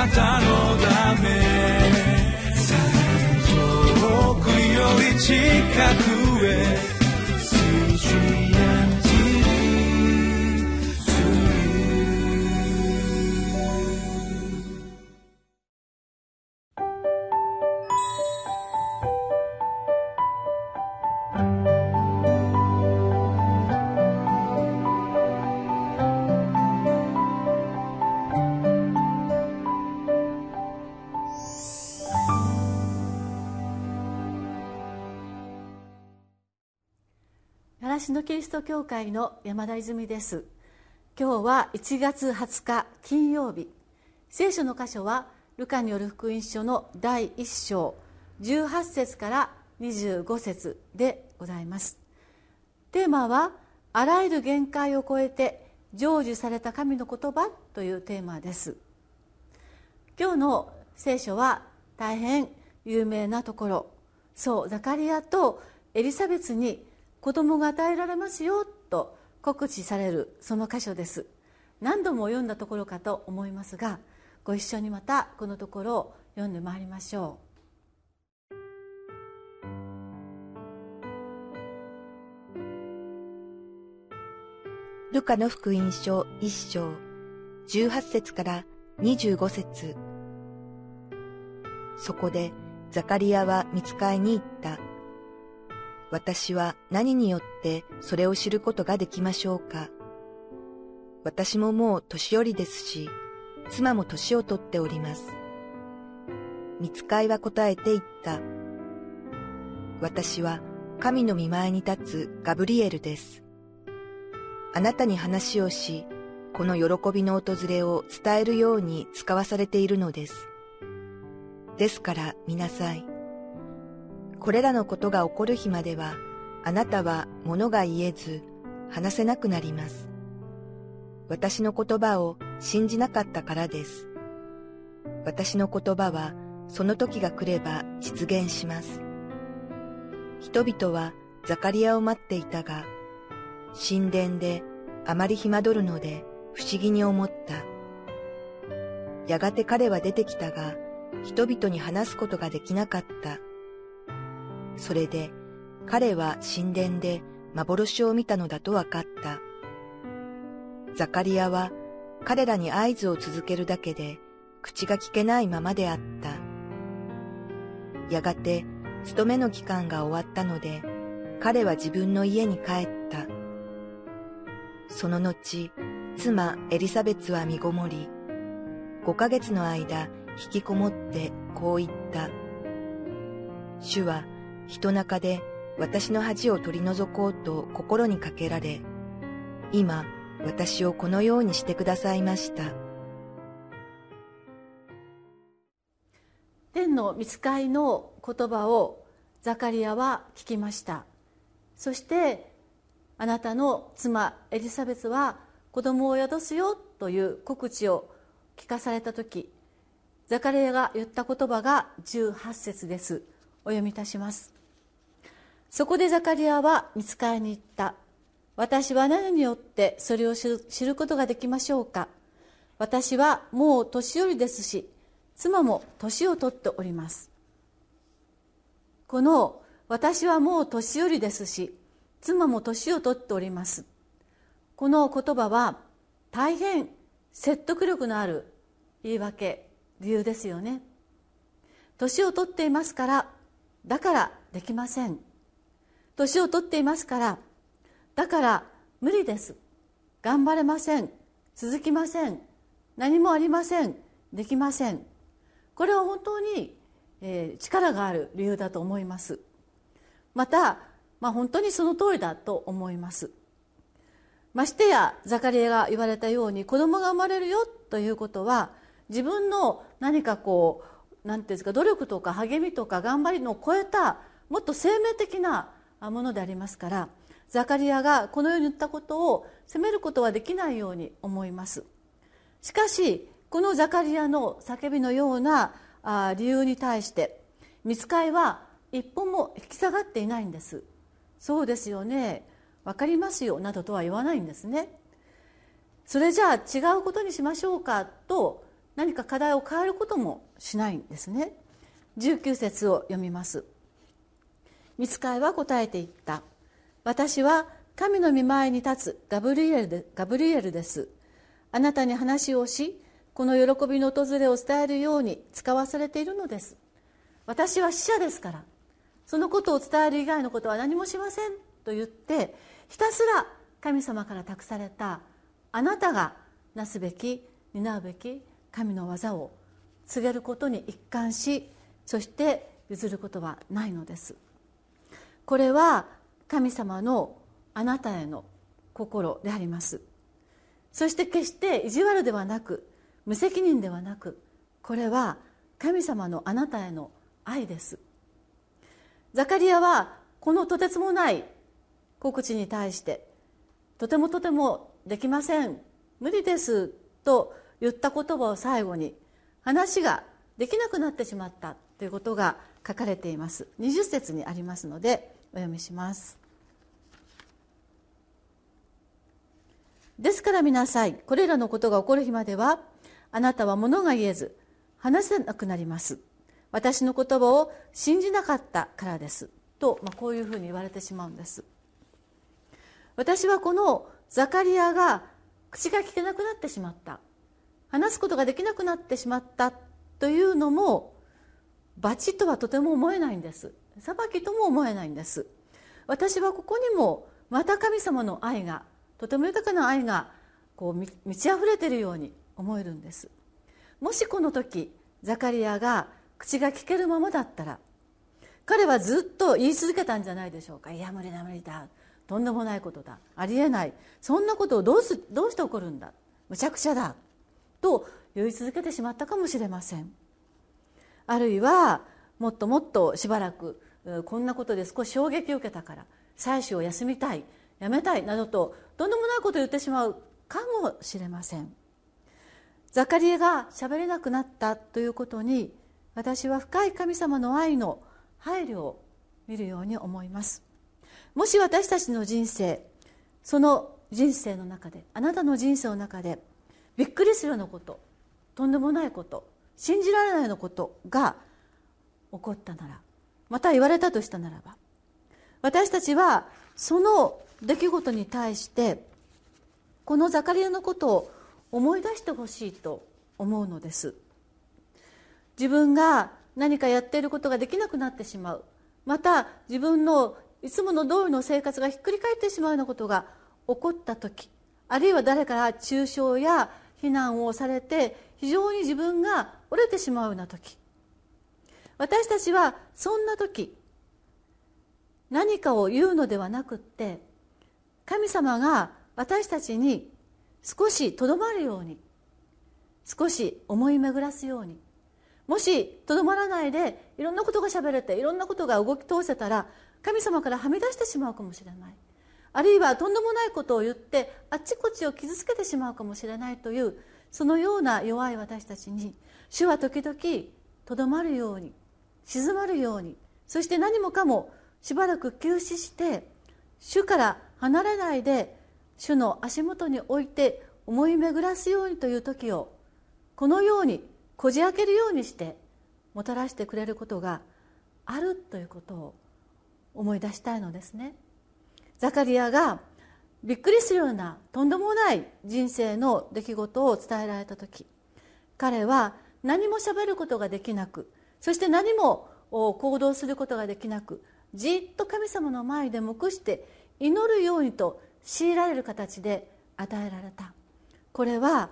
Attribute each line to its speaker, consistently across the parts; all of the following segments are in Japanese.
Speaker 1: なたのため。遠くより近く。
Speaker 2: 習志野キリスト教会の山田泉です。今日は1月20日金曜日。聖書の箇所はルカによる福音書の第1章18節から25節でございます。テーマはあらゆる限界を超えて成就された神の言葉というテーマです。今日の聖書は大変有名なところ。そうザカリアとエリザベスに子供が与えられますよと告知されるその箇所です。何度も読んだところかと思いますがご一緒にまたこのところを読んでまいりましょ
Speaker 3: う。ルカの福音書一章18節から25節。そこでザカリアは見つかいに行った。私は何によってそれを知ることができましょうか私ももう年寄りですし、妻も年をとっております。見つかいは答えて言った。私は神の見前に立つガブリエルです。あなたに話をし、この喜びの訪れを伝えるように使わされているのです。ですから見なさい。これらのことが起こる日までは、あなたは物が言えず、話せなくなります。私の言葉を信じなかったからです。私の言葉は、その時が来れば実現します。人々はザカリアを待っていたが、神殿であまり暇取るので不思議に思った。やがて彼は出てきたが、人々に話すことができなかった。それで彼は神殿で幻を見たのだと分かった。ザカリアは彼らに合図を続けるだけで口が聞けないままであった。やがて勤めの期間が終わったので彼は自分の家に帰った。その後、妻エリザベツは身ごもり、5ヶ月の間引きこもってこう言った。主は人中で私の恥を取り除こうと心にかけられ、今私をこのようにしてくださいました。
Speaker 2: 天の見つかいの言葉をザカリアは聞きました。そしてあなたの妻エリザベスは子供を宿すよという告知を聞かされた時ザカリアが言った言葉が18節です。お読みいたします。そこでザカリアは見つかりに行った。私は何によってそれを知ることができましょうか。私はもう年寄りですし妻も年を取っております。この私はもう年寄りですし妻も年を取っております。この言葉は大変説得力のある言い訳理由ですよね。年を取っていますからだからできません。年を取っていますからだから無理です。頑張れません。続きません。何もありません。できません。これは本当に、えー、力がある理由だと思います。また、まあ、本当にその通りだと思います。ましてやザカリアが言われたように子供が生まれるよということは自分の何かこう何ていうんですか努力とか励みとか頑張りのを超えたもっと生命的なものでありますからザカリアがこのように言ったことを責めることはできないように思います。しかしこのザカリアの叫びのような理由に対して見つかいは一歩も引き下がっていないんです。そうですよね。分かりますよ。などとは言わないんですね。それじゃあ違うことにしましょうかと何か課題を変えることもしないんですね。19節を読みます。見つかいは答えていった。私は神の御前に立つガブリエルでガブリエルです。あなたに話をしこの喜びの訪れを伝えるように使わされているのです。私は死者ですからそのことを伝える以外のことは何もしませんと言ってひたすら神様から託されたあなたがなすべき担うべき神の技を告げることに一貫しそして譲ることはないのです。これは神様のあなたへの心であります。そして決して意地悪ではなく無責任ではなくこれは神様のあなたへの愛です。ザカリアはこのとてつもない告知に対してとてもとてもできません無理ですと言った言葉を最後に話ができなくなってしまったということが書かれています。20節にありますのでお読みします。ですから見なさい。これらのことが起こる日まではあなたは物が言えず話せなくなります。私の言葉を信じなかったからです。と、まあ、こういうふうに言われてしまうんです。私はこのザカリアが口が聞けなくなってしまった。話すことができなくなってしまったというのも罰とはとても思えないんです。裁きとも思えないんです。私はここにもまた神様の愛がとても豊かな愛がこう満ち溢れているように思えるんです。もしこの時ザカリアが口が聞けるままだったら彼はずっと言い続けたんじゃないでしょうか。いや無理だ無理だ。とんでもないことだ。ありえない。そんなことをどうすどうして起こるんだ。むちゃくちゃだ。と言い続けてしまったかもしれません。あるいはもっともっとしばらくこんなことで少し衝撃を受けたから妻子を休みたいやめたいなどととんでもないことを言ってしまうかもしれません。ザカリエが喋れなくなったということに私は深い神様の愛の配慮を見るように思います。もし私たちの人生その人生の中であなたの人生の中でびっくりするようなこととんでもないこと信じられないようなことが起こったならまた言われたとしたならば私たちはその出来事に対してこのザカリアのことを思い出してほしいと思うのです。自分が何かやっていることができなくなってしまう。また自分のいつもの通りの生活がひっくり返ってしまうようなことが起こった時あるいは誰から中傷や非難をされて非常に自分が折れてしまうような時私たちはそんな時何かを言うのではなくって神様が私たちに少しとどまるように少し思い巡らすようにもしとどまらないでいろんなことがしゃべれていろんなことが動き通せたら神様からはみ出してしまうかもしれない。あるいはとんでもないことを言ってあっちこっちを傷つけてしまうかもしれないというそのような弱い私たちに主は時々とどまるように静まるようにそして何もかもしばらく休止して主から離れないで主の足元に置いて思い巡らすようにという時をこのようにこじ開けるようにしてもたらしてくれることがあるということを思い出したいのですね。ザカリアがびっくりするようなとんでもない人生の出来事を伝えられた時彼は何もしゃべることができなくそして何も行動することができなくじっと神様の前で黙して祈るようにと強いられる形で与えられた。これは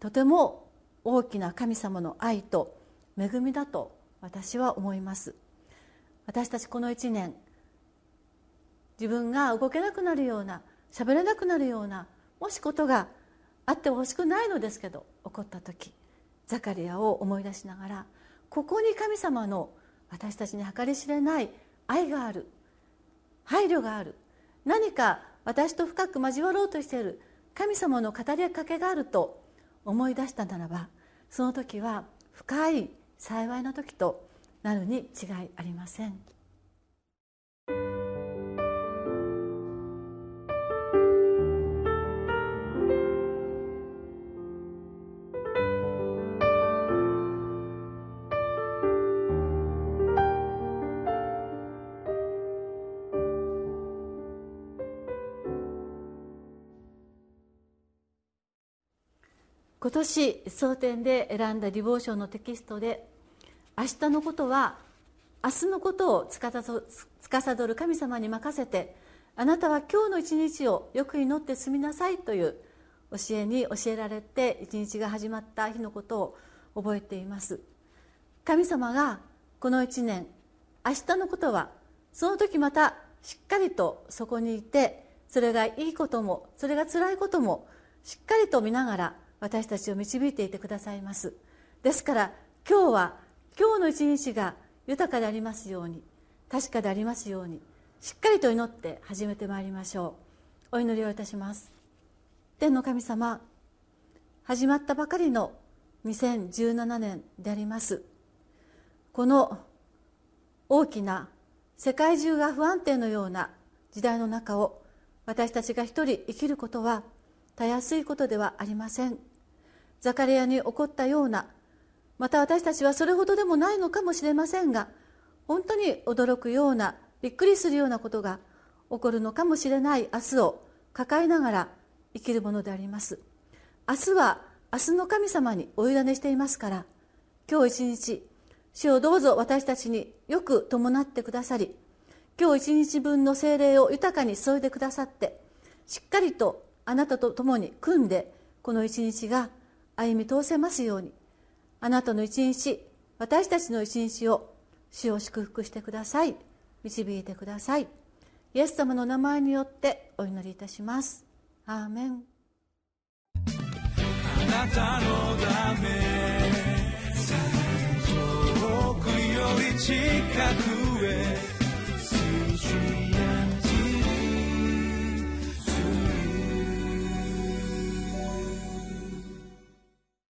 Speaker 2: とても大きな神様の愛と恵みだと私は思います。私たちこの1年自分が動けなくなるような喋れなくなるようなもしことがあってほしくないのですけど起こった時ザカリアを思い出しながらここに神様の私たちに計り知れない愛がある配慮がある何か私と深く交わろうとしている神様の語りかけがあると思い出したならばその時は深い幸いの時となるに違いありません。今年蒼天で選んだディボーションのテキストで明日のことは明日のことを司る神様に任せてあなたは今日の一日をよく祈って済みなさいという教えに教えられて一日が始まった日のことを覚えています。神様がこの一年明日のことはその時またしっかりとそこにいてそれがいいこともそれが辛いこともしっかりと見ながら私たちを導いていてくださいます。ですから今日は今日の一日が豊かでありますように確かでありますようにしっかりと祈って始めてまいりましょう。お祈りをいたします。天の神様始まったばかりの2017年であります。この大きな世界中が不安定のような時代の中を私たちが一人生きることはたやすいことではありません。ザカリアに起こったようなまた私たちはそれほどでもないのかもしれませんが本当に驚くようなびっくりするようなことが起こるのかもしれない明日を抱えながら生きるものであります。明日は明日の神様にお委ねしていますから今日一日主をどうぞ私たちによく伴ってくださり今日一日分の精霊を豊かに添えてくださってしっかりとあなたと共に組んでこの一日が歩み通せますように。あなたの一日私たちの一日を主を祝福してください。導いてください。イエス様の名前によってお祈りいたします。アーメン。
Speaker 1: あなたのため遠くより近くへ。